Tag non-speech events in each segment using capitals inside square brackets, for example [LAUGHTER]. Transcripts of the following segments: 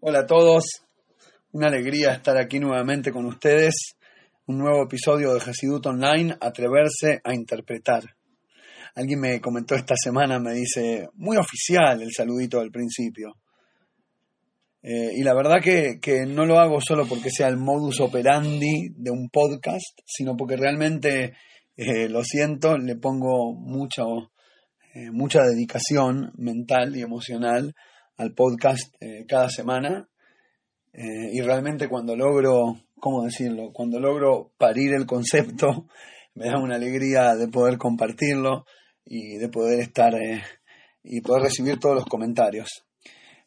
Hola a todos, una alegría estar aquí nuevamente con ustedes. Un nuevo episodio de Jesidut Online, Atreverse a Interpretar. Alguien me comentó esta semana, me dice, muy oficial el saludito del principio. Eh, y la verdad que, que, no lo hago solo porque sea el modus operandi de un podcast, sino porque realmente, eh, lo siento, le pongo eh, mucha dedicación mental y emocional al podcast eh, cada semana eh, y realmente cuando logro, ¿cómo decirlo? Cuando logro parir el concepto, [LAUGHS] me da una alegría de poder compartirlo y de poder estar eh, y poder recibir todos los comentarios.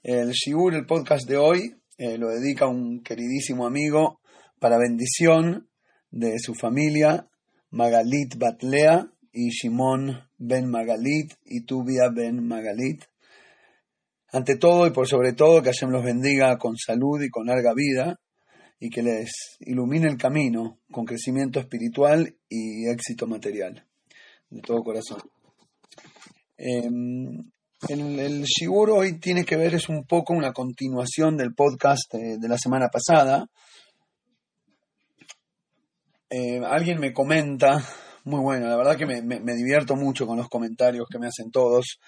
El Shigur, el podcast de hoy, lo dedica a un queridísimo amigo para bendición de su familia, Magalit Batlea y Shimon Ben Magalit y Tubia Ben Magalit. Ante todo y por sobre todo, que Hashem los bendiga con salud y con larga vida y que les ilumine el camino con crecimiento espiritual y éxito material. De todo corazón. el, el Shigur hoy tiene que ver, es un poco una continuación del podcast de, de la semana pasada. Eh, alguien me comenta, muy bueno, la verdad que me divierto mucho con los comentarios que me hacen todos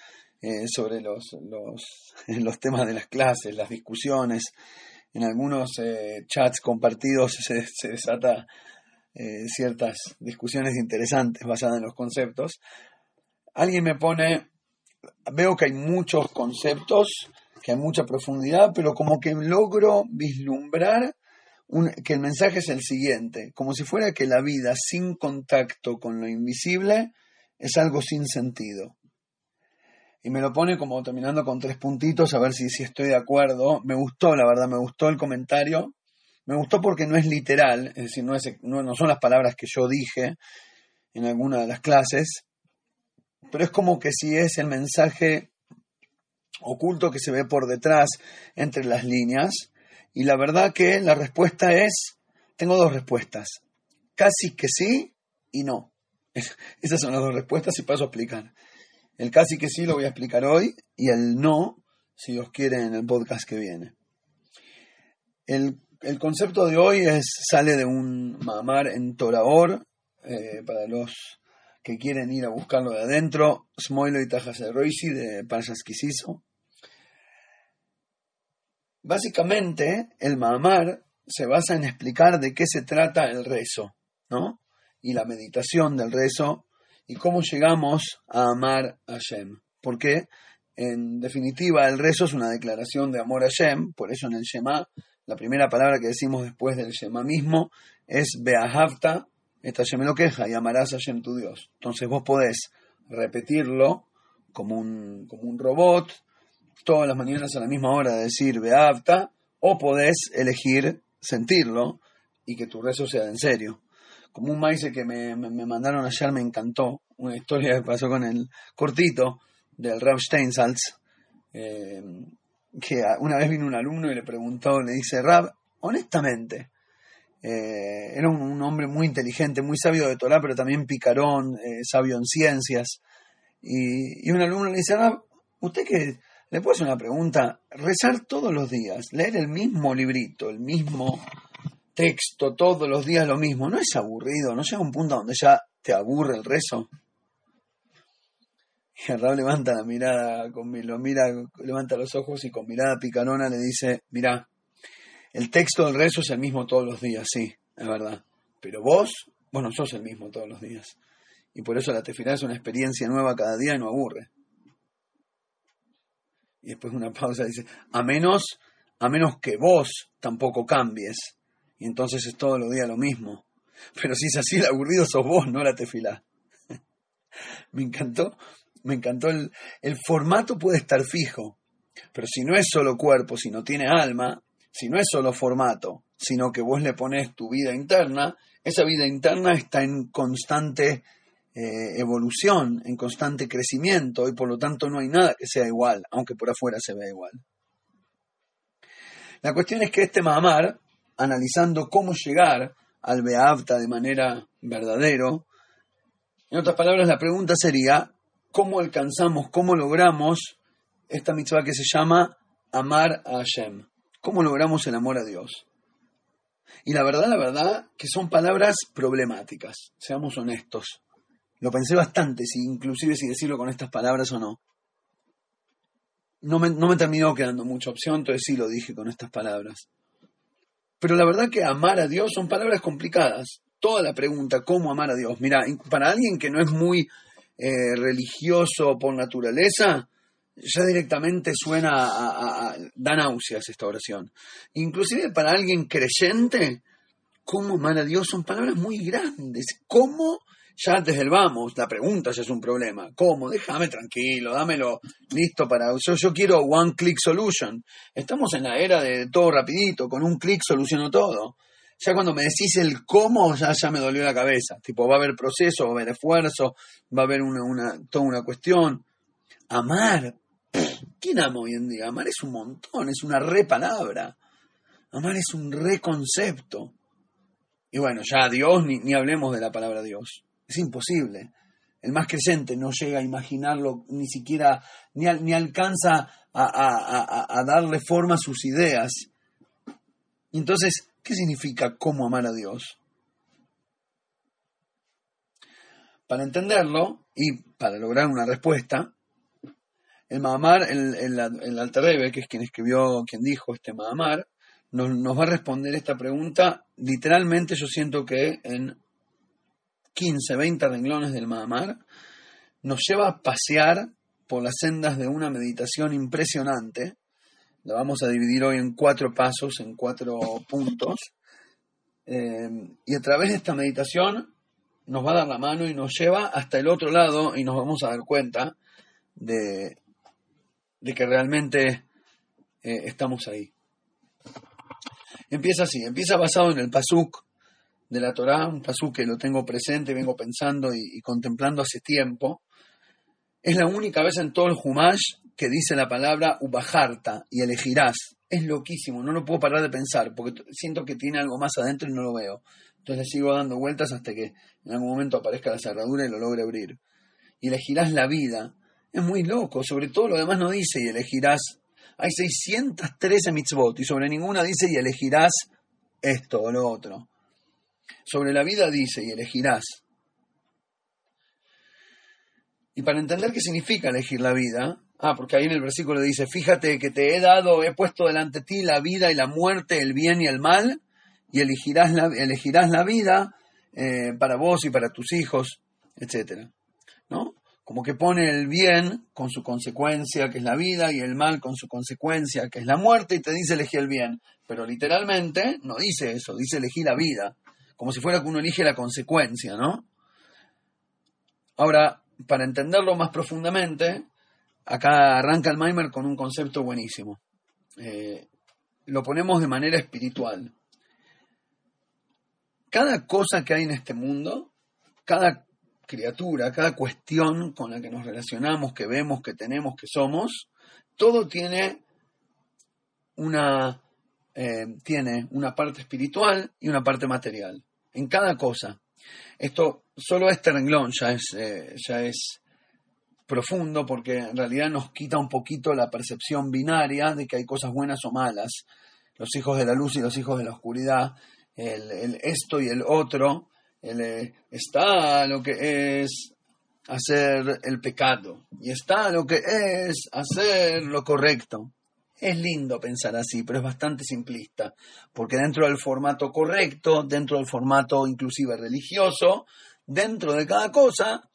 eh, sobre los, los, [LAUGHS] los, temas de las clases, las discusiones. En algunos eh, chats compartidos se, se desata eh, ciertas discusiones interesantes basadas en los conceptos. Alguien me pone, veo que hay muchos conceptos, que hay mucha profundidad, pero como que logro vislumbrar que el mensaje es el siguiente, como si fuera que la vida sin contacto con lo invisible es algo sin sentido y me lo pone como terminando con tres puntitos, a ver si, si estoy de acuerdo. Me gustó, la verdad, me gustó el comentario. Me gustó porque no es literal, es decir, no, es, no, no son las palabras que yo dije en alguna de las clases, pero es como que si es el mensaje oculto que se ve por detrás entre las líneas. Y la verdad que la respuesta es, tengo dos respuestas, casi que sí y no. [LAUGHS] Esas son las dos respuestas y paso a explicar. El casi que sí lo voy a explicar hoy y el no, si Dios quiere, en el podcast que viene. El, el concepto de hoy es, sale de un mamar en Toraor, eh, para los que quieren ir a buscarlo de adentro, Smoilo y Tajas de Roisi de Parshas Kisiso. Básicamente, el mamar se basa en explicar de qué se trata el rezo, ¿no? Y la meditación del rezo y cómo llegamos a amar a Hashem. Porque, en definitiva, el rezo es una declaración de amor a Hashem, por eso en el Shema, la primera palabra que decimos después del Shema mismo es Beahavta, esta Hashem lo queja, y amarás a Hashem tu Dios. Entonces vos podés repetirlo como un, como un robot, todas las mañanas a la misma hora de decir Beahavta, o podés elegir sentirlo y que tu rezo sea en serio como un maíz que me, me, me, mandaron ayer, me encantó. Una historia que pasó con el cortito del Rav Steinsaltz. Eh, que una vez vino un alumno y le preguntó, le dice, Rav, honestamente, eh, era un, hombre muy inteligente, muy sabio de Torah, pero también picarón, eh, sabio en ciencias. Y, y, un alumno le dice, Rav, usted que le puede hacer una pregunta, rezar todos los días, leer el mismo librito, el mismo texto todos los días lo mismo, ¿no es aburrido? ¿No llega un punto donde ya te aburre el rezo? Y el Rab levanta la mirada, con, lo mira, levanta los ojos y con mirada picarona le dice, mira, el texto del rezo es el mismo todos los días, sí, es verdad. Pero vos, vos no sos el mismo todos los días. Y por eso la tefilá es una experiencia nueva cada día y no aburre. Y después de una pausa dice, a menos, a menos que vos tampoco cambies y entonces es todos los días lo mismo. Pero si es así, el aburrido sos vos, no la tefilá. [LAUGHS] me encantó, me encantó el, el formato puede estar fijo, pero si no es solo cuerpo, si no tiene alma, si no es solo formato, sino que vos le pones tu vida interna, esa vida interna está en constante eh, evolución, en constante crecimiento, y por lo tanto no hay nada que sea igual, aunque por afuera se vea igual. La cuestión es que este mamar analizando cómo llegar al Beavta de manera verdadero. En otras palabras, la pregunta sería, ¿cómo alcanzamos, cómo logramos esta mitzvah que se llama amar a Hashem? ¿Cómo logramos el amor a Dios? Y la verdad, la verdad, que son palabras problemáticas, seamos honestos. Lo pensé bastante, si inclusive si decirlo con estas palabras o no. No me, no me terminó quedando mucha opción, entonces sí lo dije con estas palabras. Pero la verdad que amar a Dios son palabras complicadas. Toda la pregunta, ¿cómo amar a Dios? Mira, para alguien que no es muy eh, religioso por naturaleza, ya directamente suena a, a, da náuseas esta oración. Inclusive para alguien creyente, ¿cómo amar a Dios? Son palabras muy grandes. ¿Cómo? Ya desde el vamos, la pregunta ya es un problema. ¿Cómo? Déjame tranquilo, dámelo listo para... Yo, yo quiero one click solution. Estamos en la era de todo rapidito, con un clic soluciono todo. Ya cuando me decís el cómo, ya, ya me dolió la cabeza. Tipo, va a haber proceso, va a haber esfuerzo, va a haber una, una, toda una cuestión. Amar, ¿Quién ama hoy en día? Amar es un montón, es una re palabra. Amar es un re concepto. Y bueno, ya Dios, ni, ni hablemos de la palabra Dios. Es imposible. El más creyente no llega a imaginarlo, ni siquiera, ni, ni alcanza a, a, a, darle forma a sus ideas. Entonces, ¿qué significa cómo amar a Dios? Para entenderlo y para lograr una respuesta, el Mahamar, el, el, el que es quien escribió, quien dijo este Mahamar, nos, nos, va a responder esta pregunta. Literalmente yo siento que en 15, 20 renglones del Mahamar nos lleva a pasear por las sendas de una meditación impresionante. La vamos a dividir hoy en cuatro pasos, en cuatro puntos. Eh, y a través de esta meditación nos va a dar la mano y nos lleva hasta el otro lado y nos vamos a dar cuenta de, de que realmente eh, estamos ahí. Empieza así, empieza basado en el pasuk de la Torá, un pasuk que lo tengo presente, vengo pensando y, contemplando hace tiempo. Es la única vez en todo el Humash que dice la palabra ubajarta y elegirás. Es loquísimo, no lo puedo parar de pensar porque siento que tiene algo más adentro y no lo veo. Entonces le sigo dando vueltas hasta que en algún momento aparezca la cerradura y lo logre abrir. Y elegirás la vida es muy loco, sobre todo lo demás no dice y elegirás. Hay 613 mitzvot y sobre ninguna dice y elegirás esto o lo otro. Sobre la vida dice y elegirás. Y para entender qué significa elegir la vida, ah, porque ahí en el versículo dice, fíjate que te he dado, he puesto delante de ti la vida y la muerte, el bien y el mal, y elegirás la, elegirás la vida eh, para vos y para tus hijos, etc. ¿No? como que pone el bien con su consecuencia, que es la vida, y el mal con su consecuencia, que es la muerte, y te dice elegí el bien. Pero literalmente no dice eso, dice elegí la vida, como si fuera que uno elige la consecuencia, ¿no? Ahora, para entenderlo más profundamente, acá arranca el con un concepto buenísimo. Eh, lo ponemos de manera espiritual. Cada cosa que hay en este mundo, cada criatura, cada cuestión con la que nos relacionamos, que vemos, que tenemos, que somos, todo tiene una, eh, tiene una parte espiritual y una parte material. En cada cosa. Esto, solo este renglón ya es, eh, ya es profundo porque en realidad nos quita un poquito la percepción binaria de que hay cosas buenas o malas. Los hijos de la luz y los hijos de la oscuridad, el esto y el otro, está lo que es hacer el pecado y está lo que es hacer lo correcto. Es lindo pensar así, pero es bastante simplista, porque dentro del formato correcto, dentro del formato inclusive religioso, dentro de cada cosa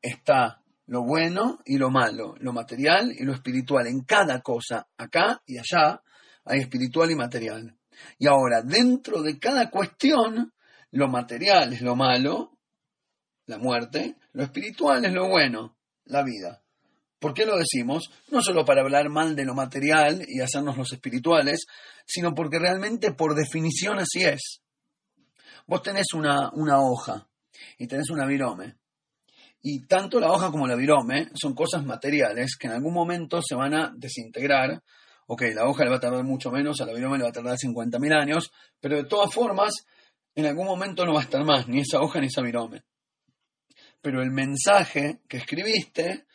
está lo bueno y lo malo, lo material y lo espiritual. En cada cosa, acá y allá, hay espiritual y material. Y ahora, dentro de cada cuestión, lo material es lo malo, la muerte, lo espiritual es lo bueno, la vida. ¿Por qué lo decimos? No solo para hablar mal de lo material y hacernos los espirituales, sino porque realmente por definición así es. Vos tenés una, una hoja y tenés una virome. Y tanto la hoja como la virome son cosas materiales que en algún momento se van a desintegrar. Ok, la hoja le va a tardar mucho menos, a la virome le va a tardar 50.000 años, pero de todas formas en algún momento no va a estar más, ni esa hoja ni esa virome. Pero el mensaje que escribiste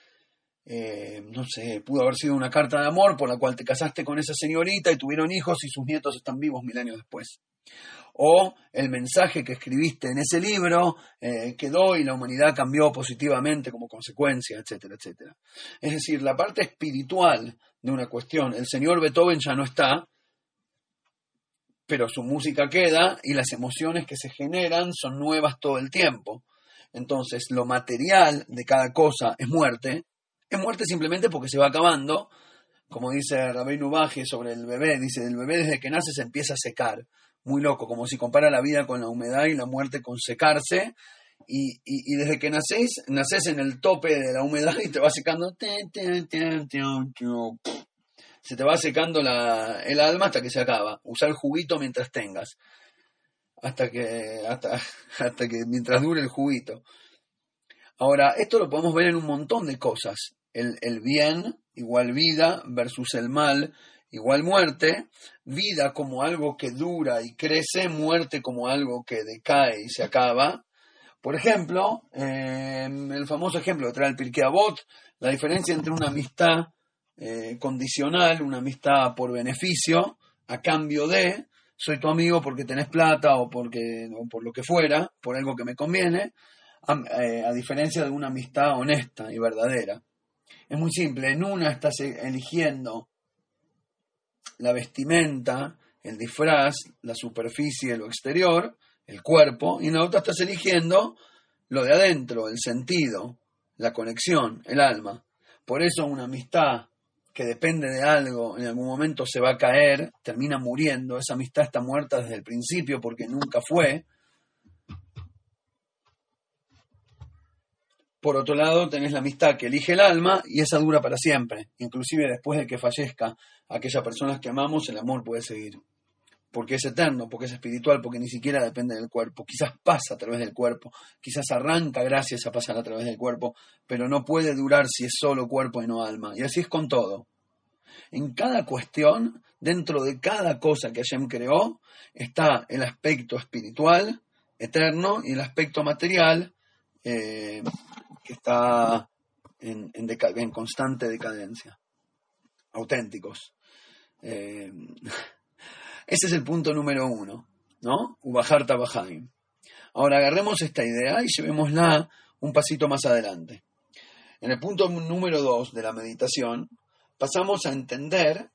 eh, no sé, pudo haber sido una carta de amor por la cual te casaste con esa señorita y tuvieron hijos y sus nietos están vivos mil años después. O el mensaje que escribiste en ese libro eh, quedó y la humanidad cambió positivamente como consecuencia, etcétera, etcétera. Es decir, la parte espiritual de una cuestión, el señor Beethoven ya no está, pero su música queda y las emociones que se generan son nuevas todo el tiempo. Entonces, lo material de cada cosa es muerte. Es muerte simplemente porque se va acabando. Como dice Rabbeinu Baje sobre el bebé, dice, el bebé desde que nace se empieza a secar. Muy loco, como si compara la vida con la humedad y la muerte con secarse. Y, y, desde que nacés, nacés en el tope de la humedad y te va secando se te va secando la, el alma hasta que se acaba. Usar el juguito mientras tengas. Hasta que, hasta, [LAUGHS] hasta que, mientras dure el juguito. Ahora, esto lo podemos ver en un montón de cosas. El, el bien igual vida versus el mal igual muerte. Vida como algo que dura y crece, muerte como algo que decae y se acaba. Por ejemplo, eh, el famoso ejemplo que trae el Pirkei Avot, la diferencia entre una amistad eh, condicional, una amistad por beneficio, a cambio de, soy tu amigo porque tenés plata o, porque, o por lo que fuera, por algo que me conviene, eh, a diferencia de una amistad honesta y verdadera. Es muy simple, en una estás eligiendo la vestimenta, el disfraz, la superficie, lo exterior, el cuerpo, y en la otra estás eligiendo lo de adentro, el sentido, la conexión, el alma. Por eso una amistad que depende de algo, en algún momento se va a caer, termina muriendo, esa amistad está muerta desde el principio porque nunca fue. Por otro lado, tenés la amistad que elige el alma y esa dura para siempre. Inclusive después de que fallezca aquella persona que amamos, el amor puede seguir. Porque es eterno, porque es espiritual, porque ni siquiera depende del cuerpo. Quizás pasa a través del cuerpo, quizás arranca gracias a pasar a través del cuerpo, pero no puede durar si es solo cuerpo y no alma. Y así es con todo. En cada cuestión, dentro de cada cosa que Hashem creó, está el aspecto espiritual, eterno, y el aspecto material, eh, está en, en, constante decadencia. Auténticos. Eh, [LAUGHS] ese es el punto número uno, ¿no? Ubajar Tabajaim. Ahora agarremos esta idea y llevémosla un pasito más adelante. En el punto número dos de la meditación, pasamos a entender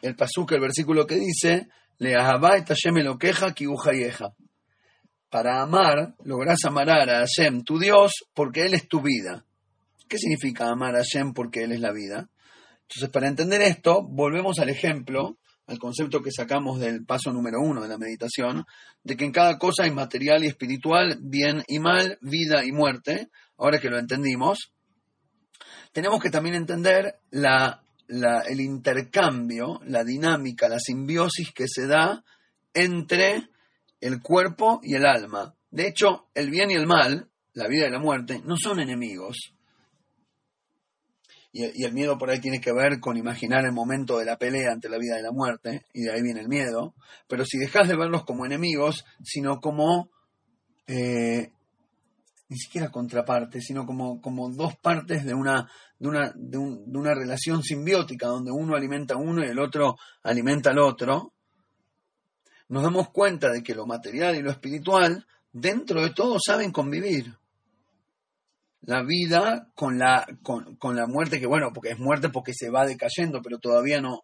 el pasuk, el versículo que dice, Le lo queja Para amar, lográs amar a Hashem, tu Dios, porque Él es tu vida. ¿Qué significa amar a Hashem porque Él es la vida? Entonces, para entender esto, volvemos al ejemplo, al concepto que sacamos del paso número uno de la meditación, de que en cada cosa hay material y espiritual, bien y mal, vida y muerte. Ahora que lo entendimos, tenemos que también entender la el intercambio, la dinámica, la simbiosis que se da entre el cuerpo y el alma. De hecho, el bien y el mal, la vida y la muerte, no son enemigos. Y, el miedo por ahí tiene que ver con imaginar el momento de la pelea entre la vida y la muerte, y de ahí viene el miedo. Pero si dejas de verlos como enemigos, sino como eh, ni siquiera contraparte, sino como, como dos partes de una, de, una, de, una relación simbiótica, donde uno alimenta a uno y el otro alimenta al otro, nos damos cuenta de que lo material y lo espiritual, dentro de todo, saben convivir. La vida con la, con, con la muerte, que bueno, porque es muerte porque se va decayendo, pero todavía no,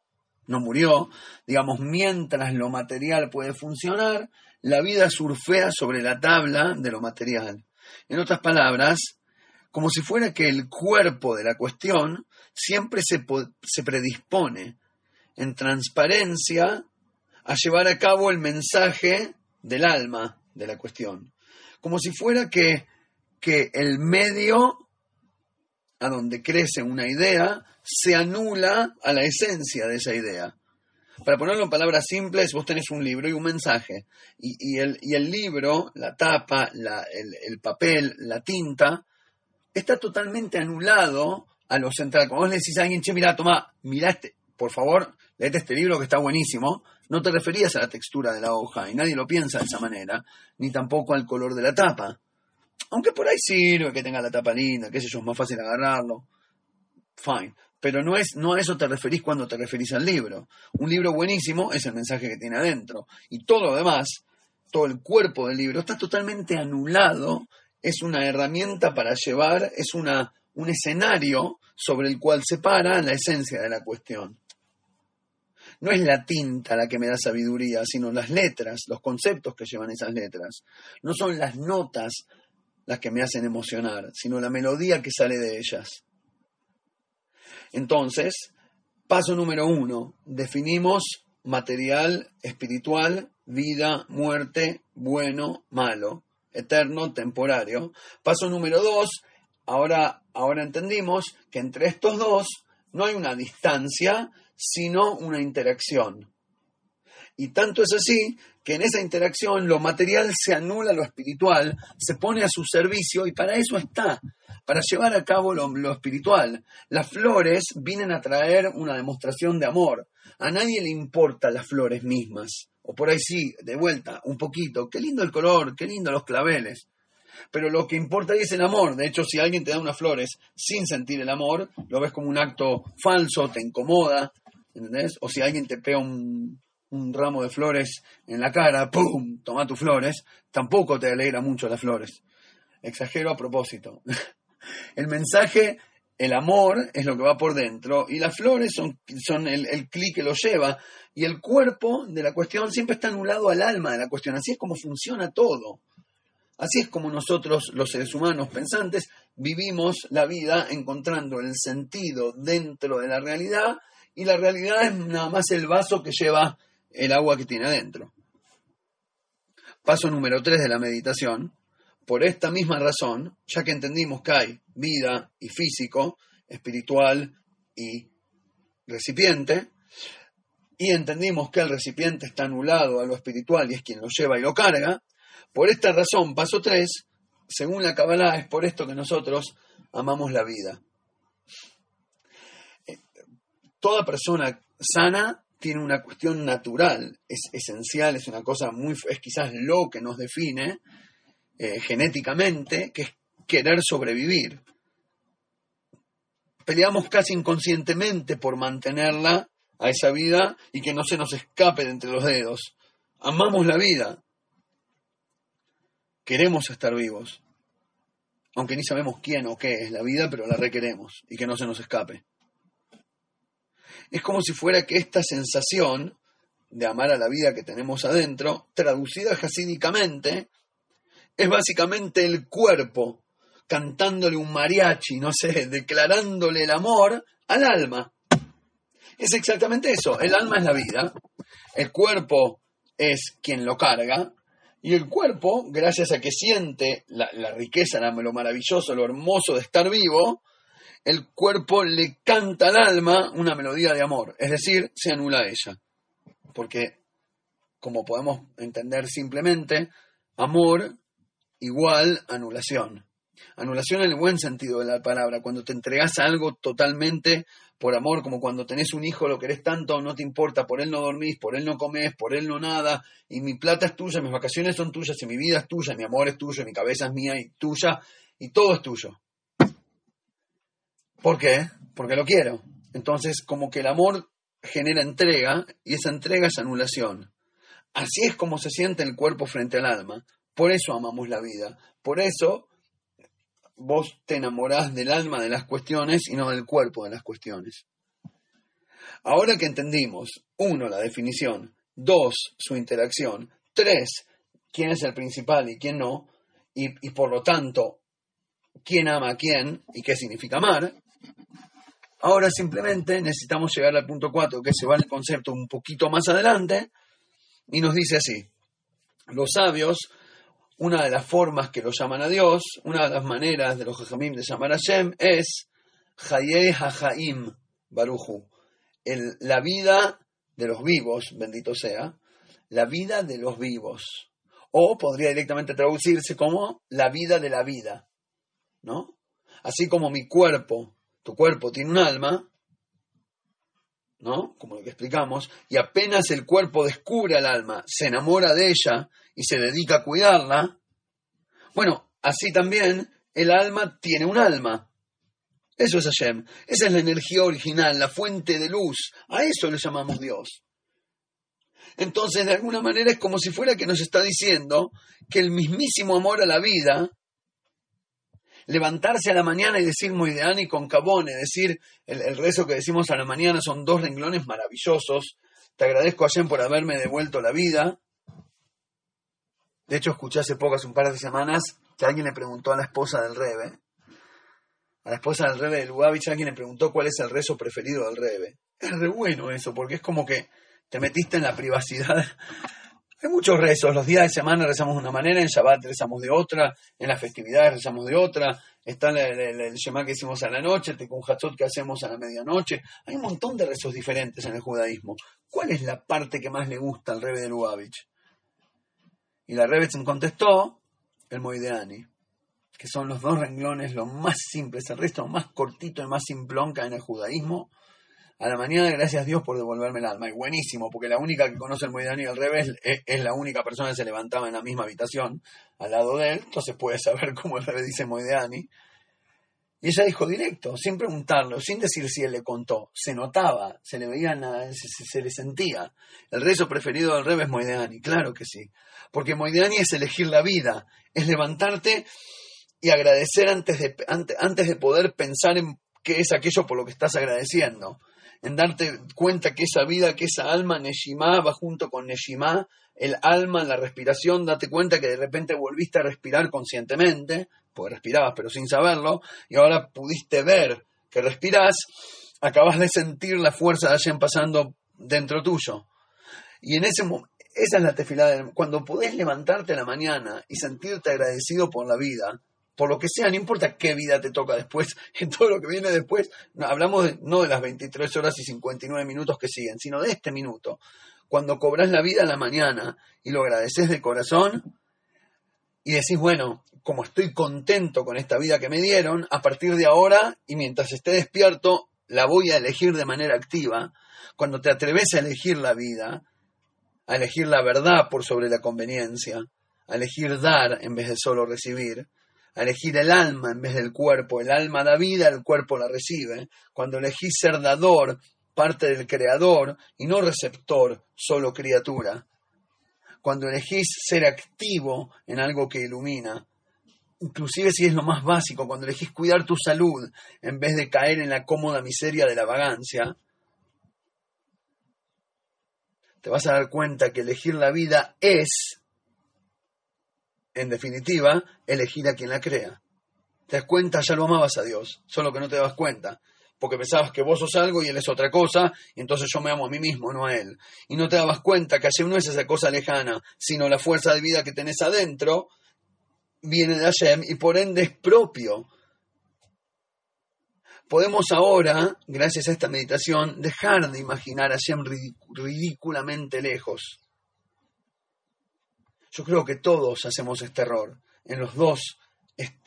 no murió. Digamos, mientras lo material puede funcionar, la vida surfea sobre la tabla de lo material. En otras palabras, como si fuera que el cuerpo de la cuestión siempre se, se predispone en transparencia a llevar a cabo el mensaje del alma de la cuestión. Como si fuera que, que el medio a donde crece una idea se anula a la esencia de esa idea. Para ponerlo en palabras simples, vos tenés un libro y un mensaje. Y, el, libro, la tapa, el, papel, la tinta, está totalmente anulado a lo central. Cuando vos le decís a alguien, che, mira, toma, mira este, por favor, léete este libro que está buenísimo, no te referías a la textura de la hoja, y nadie lo piensa de esa manera, ni tampoco al color de la tapa. Aunque por ahí sirve que tenga la tapa linda, que sé yo, es más fácil agarrarlo. fine. Pero no, es, no a eso te referís cuando te referís al libro. Un libro buenísimo es el mensaje que tiene adentro. Y todo lo demás, todo el cuerpo del libro, está totalmente anulado. Es una herramienta para llevar, es una, un escenario sobre el cual se para la esencia de la cuestión. No es la tinta la que me da sabiduría, sino las letras, los conceptos que llevan esas letras. No son las notas las que me hacen emocionar, sino la melodía que sale de ellas. Entonces, paso número uno, definimos material, espiritual, vida, muerte, bueno, malo, eterno, temporario. Paso número dos, ahora, ahora entendimos que entre estos dos no hay una distancia, sino una interacción. Y tanto es así que en esa interacción lo material se anula lo espiritual, se pone a su servicio y para eso está, para llevar a cabo lo, espiritual. Las flores vienen a traer una demostración de amor. A nadie le importan las flores mismas. O por ahí sí, de vuelta, un poquito. Qué lindo el color, qué lindo los claveles. Pero lo que importa es el amor. De hecho, si alguien te da unas flores sin sentir el amor, lo ves como un acto falso, te incomoda, ¿entendés? O si alguien te pega un, ramo de flores en la cara, ¡pum! Toma tus flores, tampoco te alegra mucho las flores. Exagero a propósito. [LAUGHS] El mensaje, el amor es lo que va por dentro y las flores son, son el, el clic que lo lleva y el cuerpo de la cuestión siempre está anulado al alma de la cuestión. Así es como funciona todo. Así es como nosotros, los seres humanos pensantes, vivimos la vida encontrando el sentido dentro de la realidad y la realidad es nada más el vaso que lleva el agua que tiene adentro. Paso número 3 de la meditación. Por esta misma razón, ya que entendimos que hay vida y físico, espiritual y recipiente, y entendimos que el recipiente está anulado a lo espiritual y es quien lo lleva y lo carga, por esta razón, paso 3, según la Kabbalah, es por esto que nosotros amamos la vida. Toda persona sana tiene una cuestión natural, es esencial, es una cosa muy, es quizás lo que nos define eh, genéticamente, que es querer sobrevivir. Peleamos casi inconscientemente por mantenerla a esa vida y que no se nos escape de entre los dedos. Amamos la vida. Queremos estar vivos. Aunque ni sabemos quién o qué es la vida, pero la requeremos y que no se nos escape es como si fuera que esta sensación de amar a la vida que tenemos adentro, traducida jasídicamente, es básicamente el cuerpo cantándole un mariachi, no sé, [LAUGHS] declarándole el amor al alma. Es exactamente eso, el alma es la vida, el cuerpo es quien lo carga, y el cuerpo, gracias a que siente la, la riqueza, lo maravilloso, lo hermoso de estar vivo, el cuerpo le canta al alma una melodía de amor, es decir, se anula ella. Porque, como podemos entender simplemente, amor igual anulación. Anulación en el buen sentido de la palabra, cuando te entregas a algo totalmente por amor, como cuando tenés un hijo, lo querés tanto, no te importa, por él no dormís, por él no comés, por él no nada, y mi plata es tuya, mis vacaciones son tuyas, y mi vida es tuya, mi amor es tuyo, mi cabeza es mía y tuya, y todo es tuyo. ¿Por qué? Porque lo quiero. Entonces, como que el amor genera entrega y esa entrega es anulación. Así es como se siente el cuerpo frente al alma. Por eso amamos la vida. Por eso vos te enamorás del alma de las cuestiones y no del cuerpo de las cuestiones. Ahora que entendimos, uno, la definición, dos, su interacción, tres, quién es el principal y quién no, y, y por lo tanto, quién ama a quién y qué significa amar, Ahora simplemente necesitamos llegar al punto 4, que se va el concepto un poquito más adelante, y nos dice así, los sabios, una de las formas que lo llaman a Dios, una de las maneras de los Jajamim de llamar a Shem es Haye Hajaim Baruchu, la vida de los vivos, bendito sea, la vida de los vivos. O podría directamente traducirse como la vida de la vida, ¿no? Así como mi cuerpo tu cuerpo tiene un alma, ¿no? Como lo que explicamos, y apenas el cuerpo descubre al alma, se enamora de ella y se dedica a cuidarla, bueno, así también el alma tiene un alma. Eso es Hashem. Esa es la energía original, la fuente de luz. A eso le llamamos Dios. Entonces, de alguna manera es como si fuera que nos está diciendo que el mismísimo amor a la vida, levantarse a la mañana y decir Moideani con Cabone, decir el, rezo que decimos a la mañana son dos renglones maravillosos. Te agradezco, Hashem, por haberme devuelto la vida. De hecho, escuché hace pocas, un par de semanas, que alguien le preguntó a la esposa del Rebe, a la esposa del Rebe de Lubavitch, alguien le preguntó cuál es el rezo preferido del Rebe. Es re bueno eso, porque es como que te metiste en la privacidad. Hay muchos rezos, los días de semana rezamos de una manera, en Shabbat rezamos de otra, en las festividades rezamos de otra, está el, Shema que hicimos a la noche, el Tikkun Hatzot que hacemos a la medianoche. Hay un montón de rezos diferentes en el judaísmo. ¿Cuál es la parte que más le gusta al Rebe de Lubavitch? Y la Rebe me contestó, el Moideani, que son los dos renglones los más simples, el resto más cortito y más simplón que hay en el judaísmo, a la mañana, gracias a Dios por devolverme el alma. Y buenísimo, porque la única que conoce el Moidani al revés es, la única persona que se levantaba en la misma habitación al lado de él, entonces puede saber cómo el revés dice Moidani. Y ella dijo directo, sin preguntarlo, sin decir si él le contó. Se notaba, se le veía, se, le sentía. El rezo preferido del revés es Moideani, claro que sí. Porque Moideani es elegir la vida, es levantarte y agradecer antes de, antes, antes de poder pensar en qué es aquello por lo que estás agradeciendo en darte cuenta que esa vida, que esa alma, Neshima, va junto con Neshima, el alma, la respiración, date cuenta que de repente volviste a respirar conscientemente, porque respirabas pero sin saberlo, y ahora pudiste ver que respirás, acabas de sentir la fuerza de Hashem pasando dentro tuyo. Y en ese esa es la tefilada, cuando podés levantarte a la mañana y sentirte agradecido por la vida, por lo que sea, no importa qué vida te toca después, [LAUGHS] en todo lo que viene después, hablamos no de las 23 horas y 59 minutos que siguen, sino de este minuto. Cuando cobras la vida a la mañana y lo agradeces de corazón y decís, bueno, como estoy contento con esta vida que me dieron, a partir de ahora y mientras esté despierto, la voy a elegir de manera activa. Cuando te atreves a elegir la vida, a elegir la verdad por sobre la conveniencia, a elegir dar en vez de solo recibir, a elegir el alma en vez del cuerpo. El alma da vida, el cuerpo la recibe. Cuando elegís ser dador, parte del creador, y no receptor, solo criatura. Cuando elegís ser activo en algo que ilumina. Inclusive si es lo más básico, cuando elegís cuidar tu salud en vez de caer en la cómoda miseria de la vagancia, te vas a dar cuenta que elegir la vida es en definitiva, elegir a quien la crea. Te das cuenta, ya lo amabas a Dios, solo que no te das cuenta, porque pensabas que vos sos algo y Él es otra cosa, y entonces yo me amo a mí mismo, no a Él. Y no te dabas cuenta que Hashem no es esa cosa lejana, sino la fuerza de vida que tenés adentro, viene de Hashem y por ende es propio. Podemos ahora, gracias a esta meditación, dejar de imaginar a Hashem ridículamente lejos yo creo que todos hacemos este error en los dos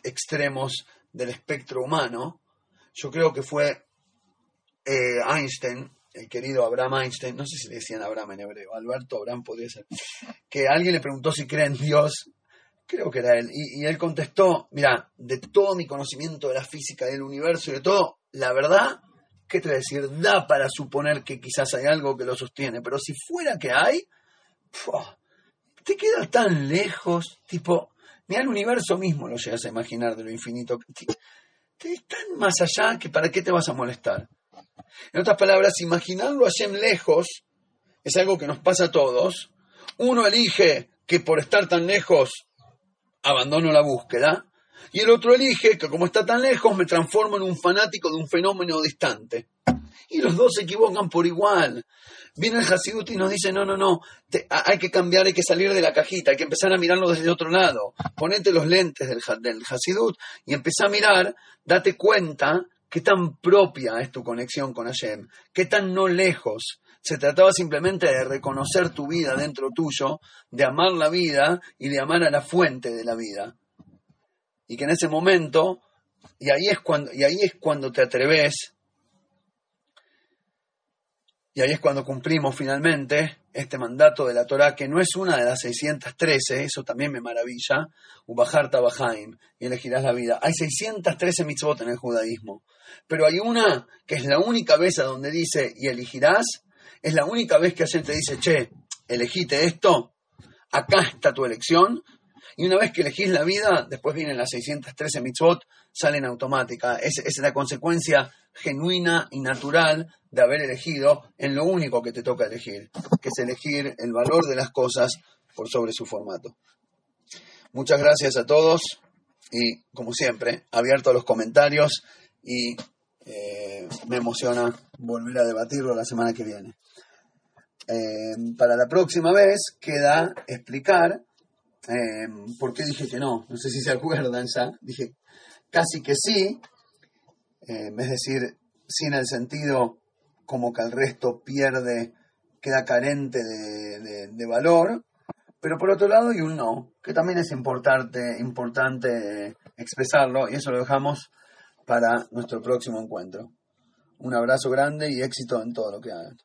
extremos del espectro humano. Yo creo que fue eh, Einstein, el querido Abraham Einstein, no sé si le decían Abraham en hebreo, Alberto Abraham podría ser, que alguien le preguntó si cree en Dios, creo que era él, y, él contestó, mira, de todo mi conocimiento de la física del universo y de todo, la verdad, ¿qué te voy a decir? Da para suponer que quizás hay algo que lo sostiene, pero si fuera que hay, te queda tan lejos, tipo, ni al universo mismo lo llegas a imaginar de lo infinito. Te, te tan más allá que para qué te vas a molestar. En otras palabras, imaginarlo allá lejos es algo que nos pasa a todos. Uno elige que por estar tan lejos abandono la búsqueda y el otro elige que como está tan lejos me transformo en un fanático de un fenómeno distante. Y los dos se equivocan por igual. Viene el Hasidut y nos dice, no, no, no, hay que cambiar, hay que salir de la cajita, hay que empezar a mirarlo desde otro lado. Ponete los lentes del, del Hasidut y empezá a mirar, date cuenta qué tan propia es tu conexión con Hashem, qué tan no lejos. Se trataba simplemente de reconocer tu vida dentro tuyo, de amar la vida y de amar a la fuente de la vida. Y que en ese momento, y ahí es cuando, y ahí es cuando te atreves y ahí es cuando cumplimos finalmente este mandato de la Torah, que no es una de las 613, eso también me maravilla, Ubahar Tabahaim, y elegirás la vida. Hay 613 mitzvot en el judaísmo, pero hay una que es la única vez a donde dice, y elegirás, es la única vez que Hashem te dice, che, elegite esto, acá está tu elección, y una vez que elegís la vida, después vienen las 613 mitzvot, salen automática. Es la consecuencia genuina y natural de haber elegido en lo único que te toca elegir, que es elegir el valor de las cosas por sobre su formato. Muchas gracias a todos y, como siempre, abierto a los comentarios y eh, me emociona volver a debatirlo la semana que viene. Eh, para la próxima vez queda explicar eh, por qué dije que no. No sé si se acuerdan ya. Dije casi que sí, es decir, sin el sentido como que el resto pierde, queda carente de, valor, pero por otro lado hay un no, que también es importante, importante expresarlo y eso lo dejamos para nuestro próximo encuentro. Un abrazo grande y éxito en todo lo que hagan.